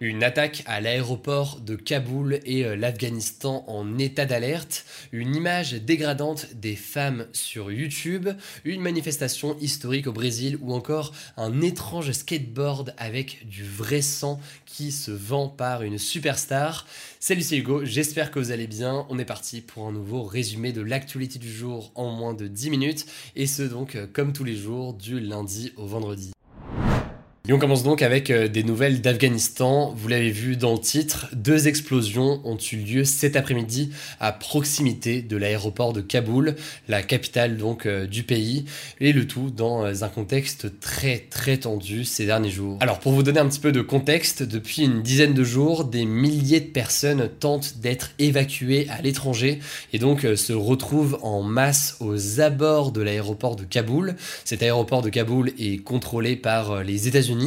Une attaque à l'aéroport de Kaboul et euh, l'Afghanistan en état d'alerte, une image dégradante des femmes sur YouTube, une manifestation historique au Brésil ou encore un étrange skateboard avec du vrai sang qui se vend par une superstar. Salut c'est Hugo, j'espère que vous allez bien. On est parti pour un nouveau résumé de l'actualité du jour en moins de 10 minutes et ce donc euh, comme tous les jours du lundi au vendredi. Et on commence donc avec euh, des nouvelles d'Afghanistan. Vous l'avez vu dans le titre, deux explosions ont eu lieu cet après-midi à proximité de l'aéroport de Kaboul, la capitale donc euh, du pays, et le tout dans euh, un contexte très très tendu ces derniers jours. Alors pour vous donner un petit peu de contexte, depuis une dizaine de jours, des milliers de personnes tentent d'être évacuées à l'étranger et donc se retrouvent en masse aux abords de l'aéroport de Kaboul. Cet aéroport de Kaboul est contrôlé par les États-Unis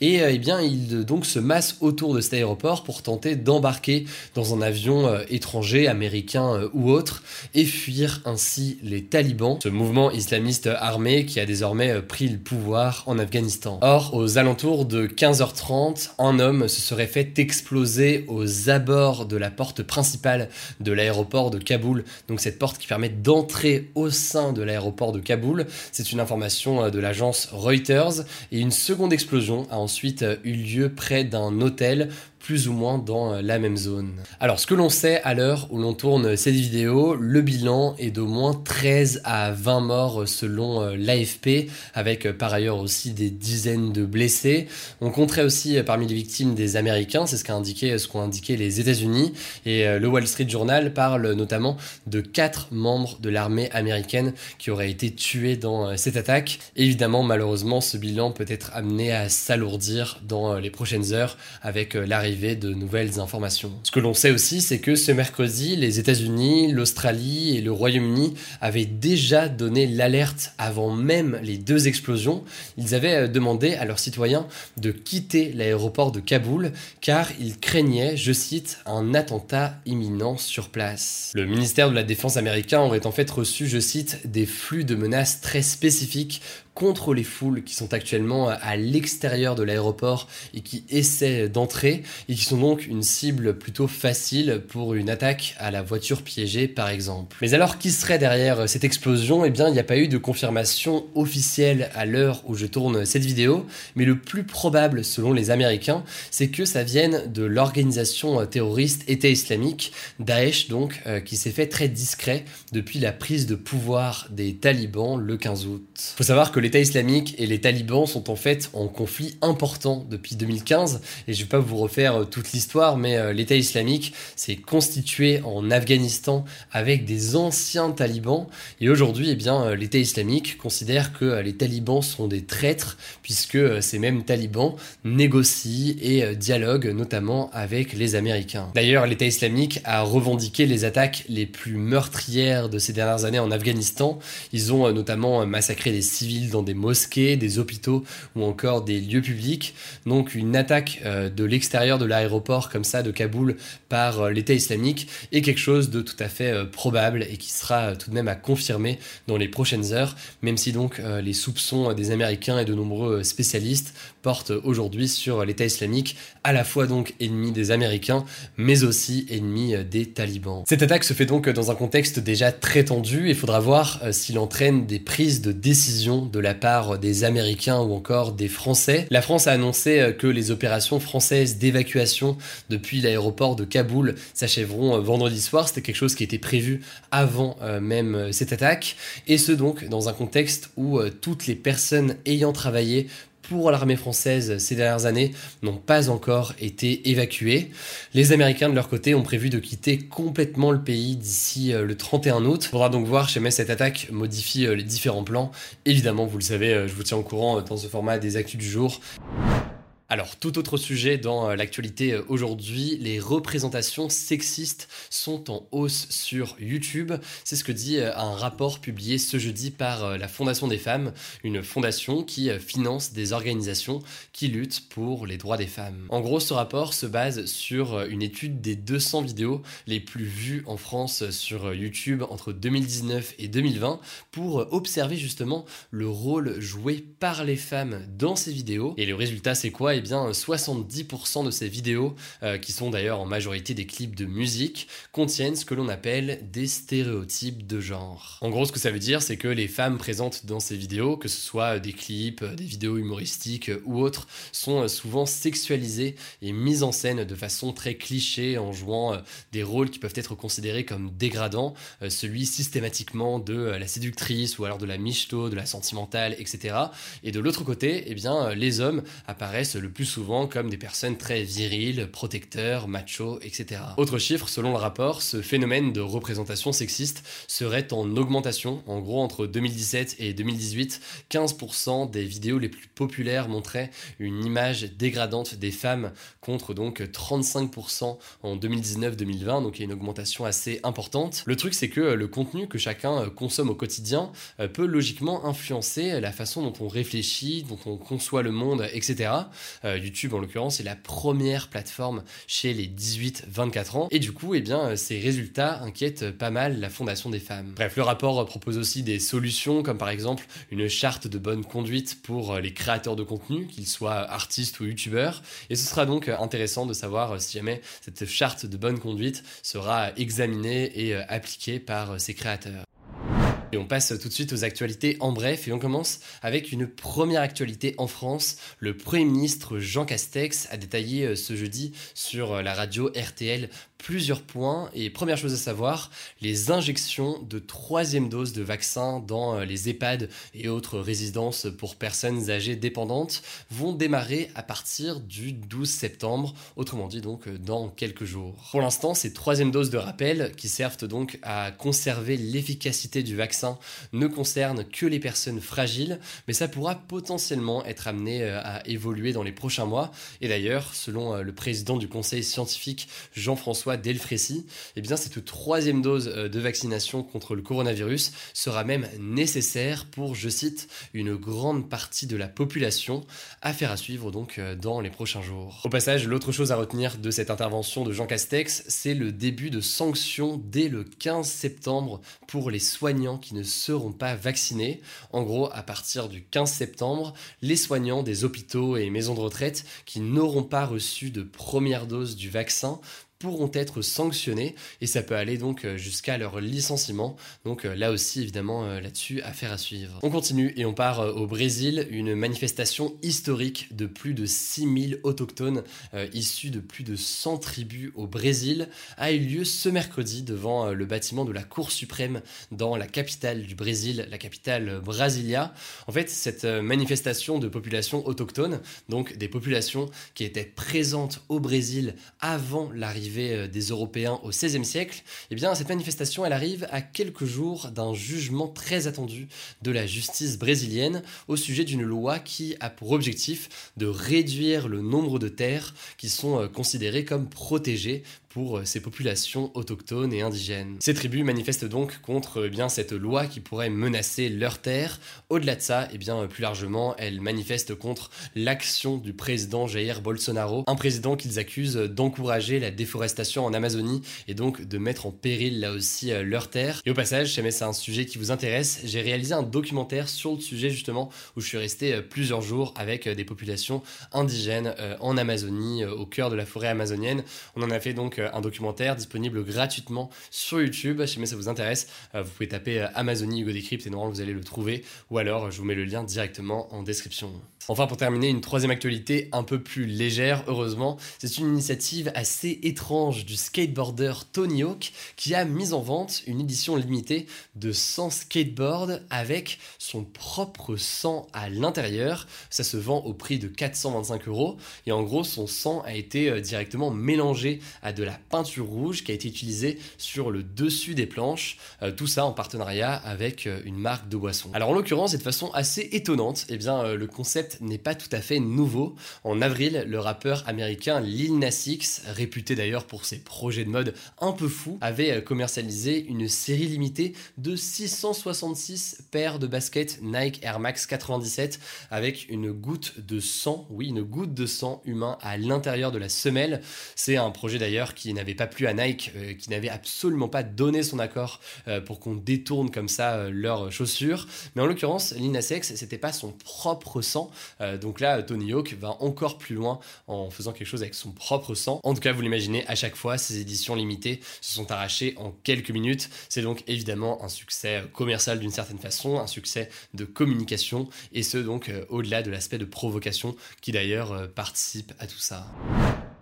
et euh, eh bien ils donc se massent autour de cet aéroport pour tenter d'embarquer dans un avion euh, étranger, américain euh, ou autre, et fuir ainsi les talibans, ce mouvement islamiste armé qui a désormais pris le pouvoir en Afghanistan. Or, aux alentours de 15h30, un homme se serait fait exploser aux abords de la porte principale de l'aéroport de Kaboul, donc cette porte qui permet d'entrer au sein de l'aéroport de Kaboul. C'est une information de l'agence Reuters et une seconde explosion a ensuite euh, eu lieu près d'un hôtel plus ou moins dans euh, la même zone. Alors ce que l'on sait à l'heure où l'on tourne cette vidéo, le bilan est d'au moins 13 à 20 morts euh, selon euh, l'AFP, avec par ailleurs aussi des dizaines de blessés. On compterait aussi parmi les victimes des Américains, c'est ce qu'a indiqué ce qu'ont indiqué les États-Unis, et le Wall Street Journal parle notamment de 4 membres de l'armée américaine qui auraient été tués dans cette attaque. Évidemment, malheureusement, ce bilan peut être amené à s'alourdir dans les prochaines heures avec l'arrivée de nouvelles informations. Ce que l'on sait aussi, c'est que ce mercredi, les États-Unis, l'Australie et le Royaume-Uni avaient déjà donné l'alerte avant même les deux explosions. Ils avaient euh, demandé à leurs citoyens de quitter l'aéroport de Kaboul car ils craignaient, je cite, un attentat imminent sur place. Le ministère de la Défense américain aurait en fait reçu, je cite, des flux de menaces très spécifiques contre les foules qui sont actuellement à l'extérieur de l'aéroport et qui essaient d'entrer et qui sont donc une cible plutôt facile pour une attaque à la voiture piégée par exemple. Mais alors qui serait derrière cette explosion? Eh bien il n'y a pas eu de confirmation officielle à l'heure où je tourne cette vidéo, mais le plus probable selon les Américains c'est que ça vienne de l'organisation terroriste État islamique, Daesh donc, euh, qui s'est fait très discret depuis la prise de pouvoir des talibans le 15 août. Faut savoir que l'État islamique et les talibans sont en fait en conflit important depuis 2015 et je vais pas vous refaire euh, toute l'histoire mais euh, l'État islamique s'est constitué en Afghanistan avec des anciens talibans et aujourd'hui eh bien euh, l'État islamique considère que les talibans sont des traîtres puisque ces mêmes talibans négocient et dialoguent notamment avec les Américains. D'ailleurs l'État islamique a revendiqué les attaques les plus meurtrières de ces dernières années en Afghanistan. Ils ont notamment massacré des civils des mosquées, des hôpitaux ou encore des lieux publics. Donc une attaque euh, de l'extérieur de l'aéroport comme ça de Kaboul par euh, l'État islamique est quelque chose de tout à fait euh, probable et qui sera tout de même à confirmer dans les prochaines heures, même si donc les soupçons des Américains et de nombreux spécialistes portent aujourd'hui sur l'État islamique, à la fois donc ennemi des Américains, mais aussi ennemi des talibans. Cette attaque se fait donc dans un contexte déjà très tendu, et faudra voir s'il entraîne des prises de décision de la part des Américains ou encore des Français. La France a annoncé euh, que les opérations françaises d'évacuation depuis l'aéroport de Kaboul s'achèveront euh, vendredi soir. C'était quelque chose qui était prévu avant euh, même cette attaque. Et ce donc dans un contexte où toutes les personnes ayant travaillé pour l'armée française ces dernières années n'ont pas encore été évacués. Les Américains de leur côté ont prévu de quitter complètement le pays d'ici euh, le 31 août. Il faudra donc voir jamais cette attaque modifie euh, les différents plans. Évidemment, vous le savez, euh, je vous tiens au courant dans ce format des actus du jour. Alors, tout autre sujet dans euh, l'actualité euh, aujourd'hui, les représentations sexistes sont en hausse sur YouTube. C'est ce que dit euh, un rapport publié ce jeudi par la Fondation des femmes, une fondation qui finance des organisations qui luttent pour les droits des femmes. En gros, ce rapport se base sur une étude des 200 vidéos les plus vues en France sur YouTube entre 2019 et 2020 pour observer justement le rôle joué par les femmes dans ces vidéos. Et le résultat, c'est quoi? Eh bien 70% de ces vidéos, euh, qui sont d'ailleurs en majorité des clips de musique, contiennent ce que l'on appelle des stéréotypes de genre. En gros, ce que ça veut dire, c'est que les femmes présentes dans ces vidéos, que ce soit des clips, des vidéos humoristiques ou autres, sont souvent sexualisées et mises en scène de façon très cliché en jouant euh, des rôles qui peuvent être considérés comme dégradants, euh, celui systématiquement de la séductrice ou alors de la michto, de la sentimentale, etc. Et de l'autre côté, eh bien, les hommes apparaissent le plus souvent comme des personnes très viriles, protecteurs, machos, etc. Autre chiffre, selon le rapport, ce phénomène de représentation sexiste serait en augmentation. En gros, entre 2017 et 2018, 15% des vidéos les plus populaires montraient une image dégradante des femmes contre donc 35% en 2019-2020, donc il y a une augmentation assez importante. Le truc, c'est que le contenu que chacun consomme au quotidien euh, peut logiquement influencer la façon dont on réfléchit, dont on conçoit le monde, etc. Euh, YouTube en l'occurrence est la première plateforme chez les 18-24 ans et du coup eh euh, ces résultats inquiètent pas mal la fondation des femmes. Bref, le rapport propose aussi des solutions comme par exemple une charte de bonne conduite pour euh, les créateurs de contenu, qu'ils soient artistes ou youtubeurs et ce sera donc intéressant de savoir si jamais cette charte de bonne conduite sera examinée et appliquée par ces créateurs. Et on passe tout de suite aux actualités en bref et on commence avec une première actualité en France. Le Premier ministre Jean Castex a détaillé euh, ce jeudi sur euh, la radio RTL plusieurs points. Et première chose à savoir, les injections de troisième dose de vaccin dans euh, les EHPAD et autres résidences pour personnes âgées dépendantes vont démarrer à partir du 12 septembre, autrement dit donc dans quelques jours. Pour l'instant, ces troisième doses de rappel, qui servent donc à conserver l'efficacité du vaccin, ne concerne que les personnes fragiles, mais ça pourra potentiellement être amené euh, à évoluer dans les prochains mois. Et d'ailleurs, selon euh, le président du conseil scientifique Jean-François Delfrécy, eh bien cette troisième dose euh, de vaccination contre le coronavirus sera même nécessaire pour, je cite, une grande partie de la population. Affaire à suivre donc dans les prochains jours. Au passage, l'autre chose à retenir de cette intervention de Jean Castex, c'est le début de sanctions dès le 15 septembre pour les soignants qui ne seront pas vaccinés. En gros, à partir du 15 septembre, les soignants des hôpitaux et maisons de retraite qui n'auront pas reçu de première dose du vaccin pourront être sanctionnés et ça peut aller donc euh, jusqu'à leur licenciement. Donc euh, là aussi évidemment euh, là-dessus affaire à suivre. On continue et on part au Brésil, une manifestation historique de plus de 6000 autochtones issus de plus de 100 tribus au Brésil a eu lieu ce mercredi devant le bâtiment de la Cour suprême dans la capitale du Brésil, la capitale Brasilia. En fait, cette manifestation de populations autochtones, donc des populations qui étaient présentes au Brésil avant l'arrivée euh, des Européens au XVIe siècle, eh bien cette manifestation elle arrive à quelques jours d'un jugement très attendu de la justice brésilienne au sujet d'une loi qui a pour objectif de réduire le nombre de terres qui sont euh, considérées comme protégées pour euh, ces populations autochtones et indigènes. Ces tribus manifestent donc contre eh bien, cette loi qui pourrait menacer leurs terres. Au-delà de ça, eh bien, plus largement, elles manifestent contre l'action du président Jair Bolsonaro, un président qu'ils accusent d'encourager la déforestation en Amazonie et donc de mettre en péril là aussi euh, leurs terres. Et au passage, si jamais c'est un sujet qui vous intéresse, j'ai réalisé un documentaire sur le sujet justement où je suis resté euh, plusieurs jours avec des populations indigènes en Amazonie, au cœur de la forêt amazonienne. On en a fait donc un documentaire disponible gratuitement sur YouTube. Si jamais ça vous intéresse, euh, vous pouvez taper euh, Amazonie Hugo Decrypt et normalement vous allez le trouver. Ou alors je vous mets le lien directement en description. Enfin, pour terminer, une troisième actualité un peu plus légère, heureusement, c'est une initiative assez étrange du skateboarder Tony Hawk qui a mis en vente une édition limitée de 100 skateboards avec son propre sang à l'intérieur. Ça se vend au prix de 425 euros et en gros, son sang a été euh, directement mélangé à de la peinture rouge qui a été utilisée sur le dessus des planches. Euh, tout ça en partenariat avec euh, une marque de boisson. Alors en l'occurrence, et de façon assez étonnante, eh bien le concept n'est pas tout à fait nouveau. En avril, le rappeur américain Lil Nas X, réputé d'ailleurs pour ses projets de mode un peu fous, avait commercialisé une série limitée de 666 paires de baskets Nike Air Max 97 avec une goutte de sang, oui, une goutte de sang humain à l'intérieur de la semelle. C'est un projet d'ailleurs qui n'avait pas plu à Nike, euh, qui n'avait absolument pas donné son accord euh, pour qu'on détourne comme ça euh, leurs chaussures. Mais en l'occurrence, Lil Sex, c'était pas son propre sang. Donc là, Tony Hawk va encore plus loin en faisant quelque chose avec son propre sang. En tout cas, vous l'imaginez, à chaque fois, ces éditions limitées se sont arrachées en quelques minutes. C'est donc évidemment un succès commercial d'une certaine façon, un succès de communication, et ce donc au-delà de l'aspect de provocation qui d'ailleurs participe à tout ça.